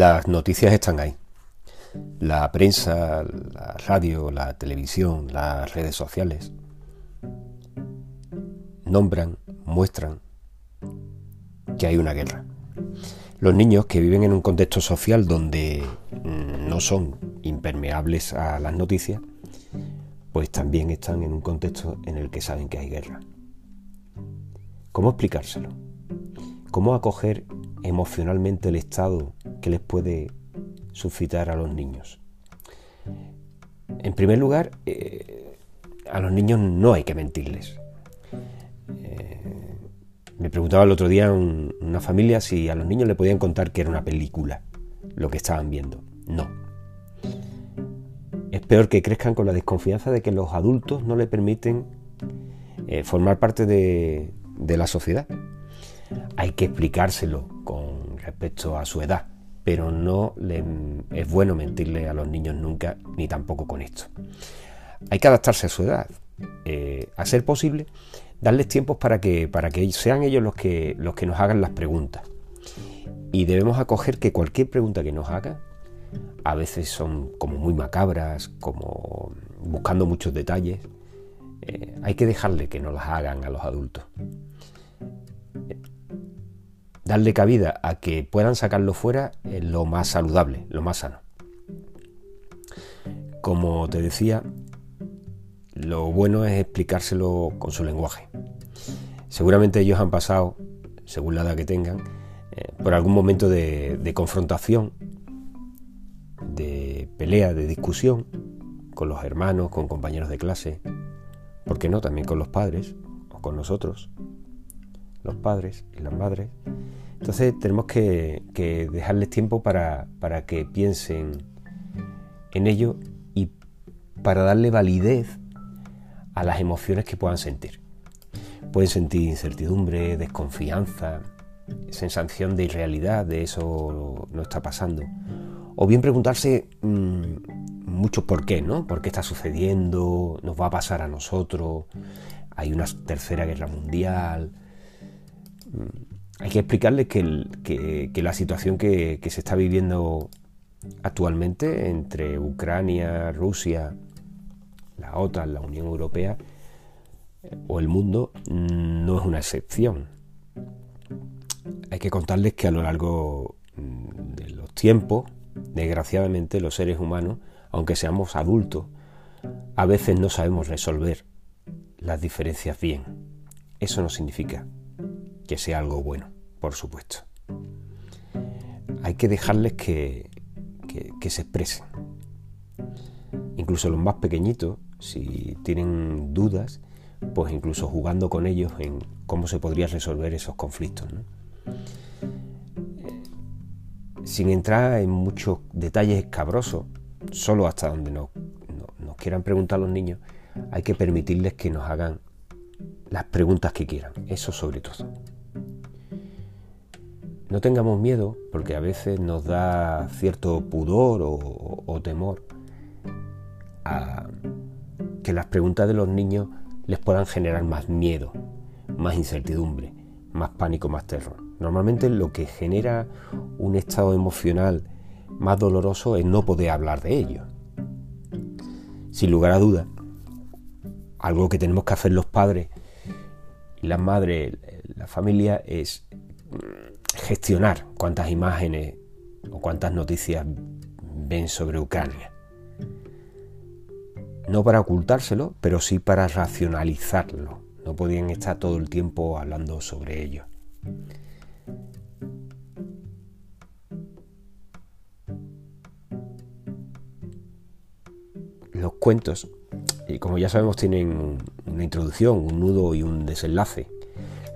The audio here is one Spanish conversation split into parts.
Las noticias están ahí. La prensa, la radio, la televisión, las redes sociales nombran, muestran que hay una guerra. Los niños que viven en un contexto social donde mm, no son impermeables a las noticias, pues también están en un contexto en el que saben que hay guerra. ¿Cómo explicárselo? ¿Cómo acoger emocionalmente el estado que les puede suscitar a los niños? En primer lugar, eh, a los niños no hay que mentirles. Eh, me preguntaba el otro día una familia si a los niños le podían contar que era una película lo que estaban viendo. No. Es peor que crezcan con la desconfianza de que los adultos no le permiten eh, formar parte de la sociedad hay que explicárselo con respecto a su edad, pero no es bueno mentirle a los niños nunca, ni tampoco con esto. Hay que adaptarse a su edad. Eh, a ser posible, darles tiempos para que, para que sean ellos los que, los que nos hagan las preguntas. Y debemos acoger que cualquier pregunta que nos haga, a veces son como muy macabras, como buscando muchos detalles, eh, hay que dejarle que nos las hagan a los adultos darle cabida a que puedan sacarlo fuera es lo más saludable, lo más sano. Como te decía, lo bueno es explicárselo con su lenguaje. Seguramente ellos han pasado, según la edad que tengan, eh, por algún momento de, de confrontación, de pelea, de discusión con los hermanos, con compañeros de clase, ¿por qué no? También con los padres o con nosotros, los padres y las madres. Entonces tenemos que, dejarles tiempo para, que piensen en ello y para darle validez a las emociones que puedan sentir. Pueden sentir incertidumbre, desconfianza, sensación de irrealidad, de eso no está pasando. O bien preguntarse mm, mucho por qué, ¿no? ¿Por qué está sucediendo? ¿Nos va a pasar a nosotros? ¿Hay una tercera guerra mundial? Hay que explicarles que, la situación que, se está viviendo actualmente entre Ucrania, Rusia, la OTAN, la Unión Europea eh, o el mundo mm, no es una excepción. Hay que contarles que a lo largo mm, de los tiempos, desgraciadamente los seres humanos, aunque seamos adultos, a veces no sabemos resolver las diferencias bien. Eso no significa que sea algo bueno, por supuesto. Hay que dejarles que, se expresen. Incluso los más pequeñitos, si tienen dudas, pues incluso jugando con ellos en cómo se podría resolver esos conflictos. Sin entrar en muchos detalles escabrosos, solo hasta donde nos quieran preguntar los niños, hay que permitirles que nos hagan las preguntas que quieran, eso sobre todo. No tengamos miedo, porque a veces nos da cierto pudor o, temor a que las preguntas de los niños les puedan generar más miedo, más incertidumbre, más pánico, más terror. Normalmente lo que genera un estado emocional más doloroso es no poder hablar de ello. Sin lugar a dudas, algo que tenemos que hacer los padres y las madres, la familia, es gestionar cuántas imágenes o cuántas noticias ven sobre Ucrania. No para ocultárselo, pero sí para racionalizarlo. No podían estar todo el tiempo hablando sobre ello. Los cuentos, como ya sabemos, tienen una introducción, un nudo y un desenlace.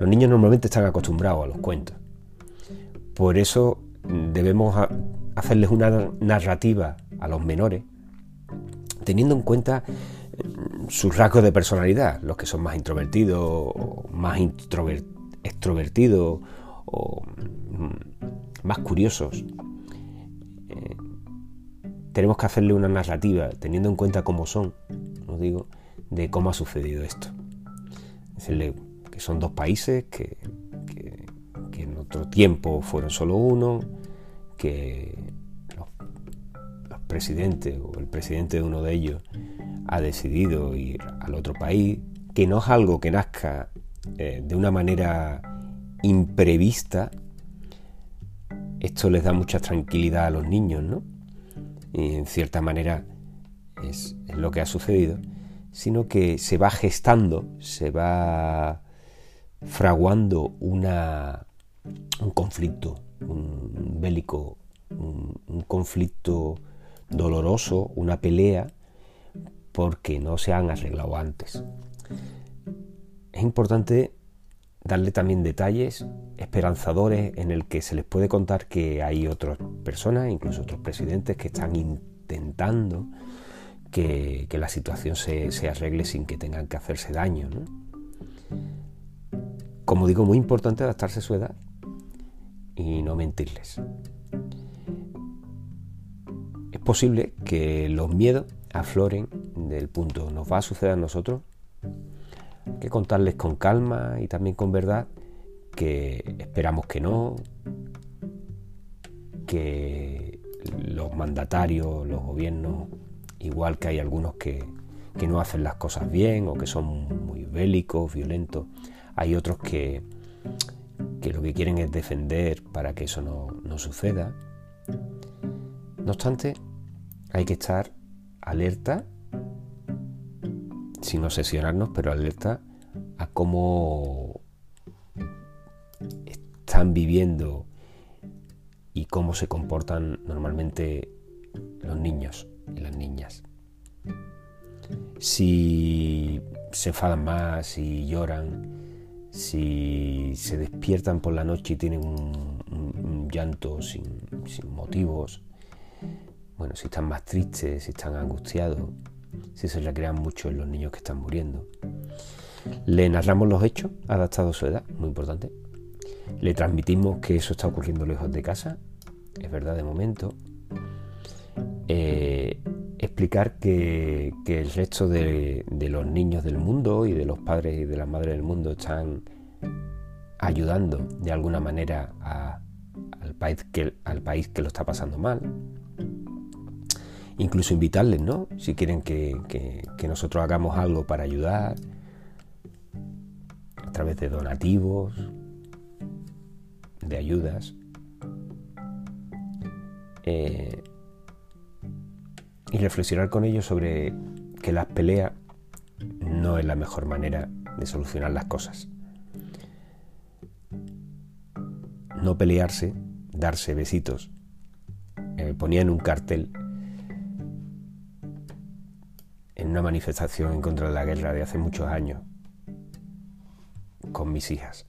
Los niños normalmente están acostumbrados a los cuentos. Por eso debemos hacerles una narrativa a los menores, teniendo en cuenta mm, sus rasgos de personalidad, los que son más introvertidos, más extrovertidos o mm, más curiosos. Eh, tenemos que hacerle una narrativa, teniendo en cuenta cómo son, os digo, de cómo ha sucedido esto. Decirle que son dos países que, otro tiempo fueron solo uno, que los, presidentes o el presidente de uno de ellos ha decidido ir al otro país, que no es algo que nazca eh, de una manera imprevista, esto les da mucha tranquilidad a los niños, ¿no? Y en cierta manera es, lo que ha sucedido, sino que se va gestando, se va fraguando una, un conflicto, un bélico, un, conflicto doloroso, una pelea, porque no se han arreglado antes. Es importante darle también detalles esperanzadores en el que se les puede contar que hay otras personas, incluso otros presidentes, que están intentando que, la situación se, arregle sin que tengan que hacerse daño. Como digo, muy importante adaptarse a su edad y no mentirles. Es posible que los miedos afloren del punto, nos va a suceder a nosotros, hay que contarles con calma y también con verdad que esperamos que no, que los mandatarios, los gobiernos, igual que hay algunos que, no hacen las cosas bien o que son muy bélicos, violentos, hay otros que, que lo que quieren es defender para que eso no, no suceda. No obstante, hay que estar alerta sin obsesionarnos, pero alerta a cómo están viviendo y cómo se comportan normalmente los niños y las niñas. Si se enfadan más, si lloran, si se despiertan por la noche y tienen un, llanto sin, motivos, bueno, si están más tristes, si están angustiados, si se recrean mucho en los niños que están muriendo. Le narramos los hechos, adaptados a su edad, muy importante. Le transmitimos que eso está ocurriendo lejos de casa, es verdad de momento. Eh, explicar que, el resto de, los niños del mundo y de los padres y de las madres del mundo están ayudando de alguna manera al, país que, al país que lo está pasando mal incluso invitarles, ¿no? Si quieren que, nosotros hagamos algo para ayudar, a través de donativos, de ayudas. Eh, y reflexionar con ellos sobre que las peleas no es la mejor manera de solucionar las cosas. No pelearse, darse besitos. Eh, ponía en un cartel en una manifestación en contra de la guerra de hace muchos años con mis hijas.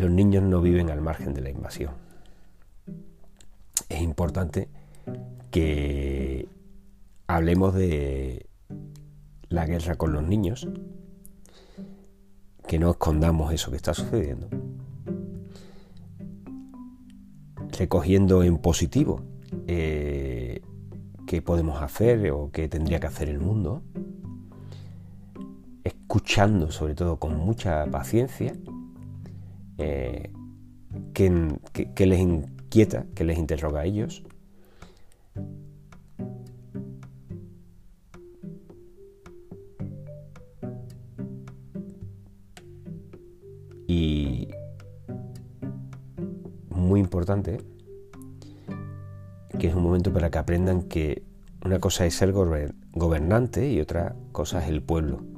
Los niños no viven al margen de la invasión. Es importante que hablemos de la guerra con los niños, que no escondamos eso que está sucediendo recogiendo en positivo eh, qué podemos hacer o qué tendría que hacer el mundo, escuchando sobre todo con mucha paciencia eh, qué, les inquieta, qué les interroga a ellos. Y muy importante que es un momento para que aprendan que una cosa es ser gobernante y otra cosa es el pueblo.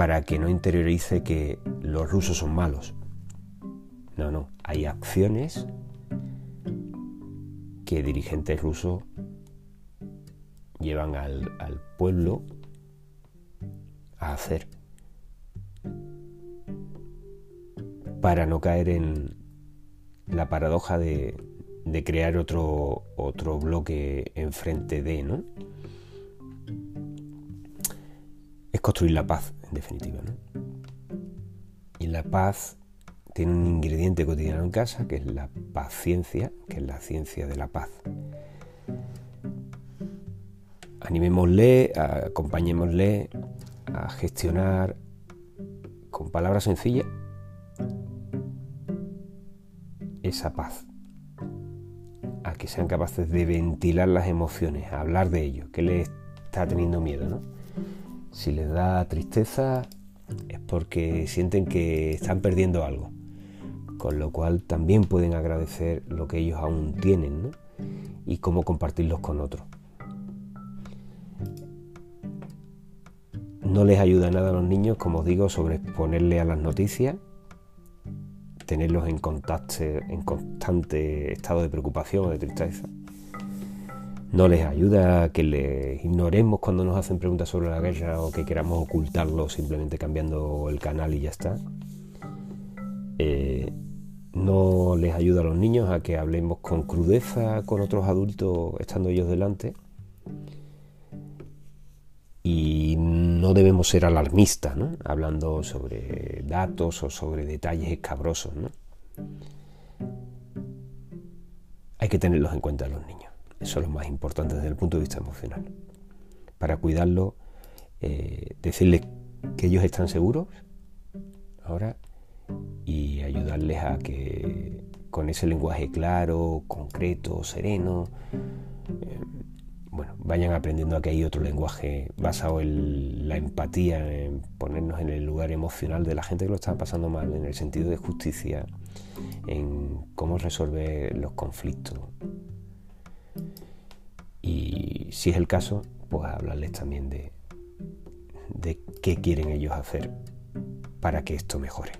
Para que no interiorice que los rusos son malos. No, no, hay acciones que dirigentes rusos llevan al, pueblo a hacer para no caer en la paradoja de, de crear otro, otro bloque enfrente de, ¿no? Es construir la paz, definitiva, ¿no? Y la paz tiene un ingrediente cotidiano en casa, que es la paciencia, que es la ciencia de la paz. Animémosle, acompañémosle a gestionar con palabras sencillas esa paz, a que sean capaces de ventilar las emociones, a hablar de ello, que les está teniendo miedo, ¿no? Si les da tristeza es porque sienten que están perdiendo algo, con lo cual también pueden agradecer lo que ellos aún tienen. Y cómo compartirlos con otros. No les ayuda nada a los niños, como os digo, sobre exponerle a las noticias, tenerlos en, contacto, en constante estado de preocupación o de tristeza. No les ayuda que les ignoremos cuando nos hacen preguntas sobre la guerra o que queramos ocultarlo simplemente cambiando el canal y ya está. Eh, no les ayuda a los niños a que hablemos con crudeza con otros adultos estando ellos delante y no debemos ser alarmistas, ¿no? hablando sobre datos o sobre detalles escabrosos. ¿no? Hay que tenerlos en cuenta los niños. Eso es lo más importante desde el punto de vista emocional. Para cuidarlos, eh, decirles que ellos están seguros ahora y ayudarles a que con ese lenguaje claro, concreto, sereno, eh, bueno, vayan aprendiendo a que hay otro lenguaje basado en la empatía, en ponernos en el lugar emocional de la gente que lo está pasando mal, en el sentido de justicia, en cómo resolver los conflictos. Y si es el caso, pues hablarles también de, de qué quieren ellos hacer para que esto mejore.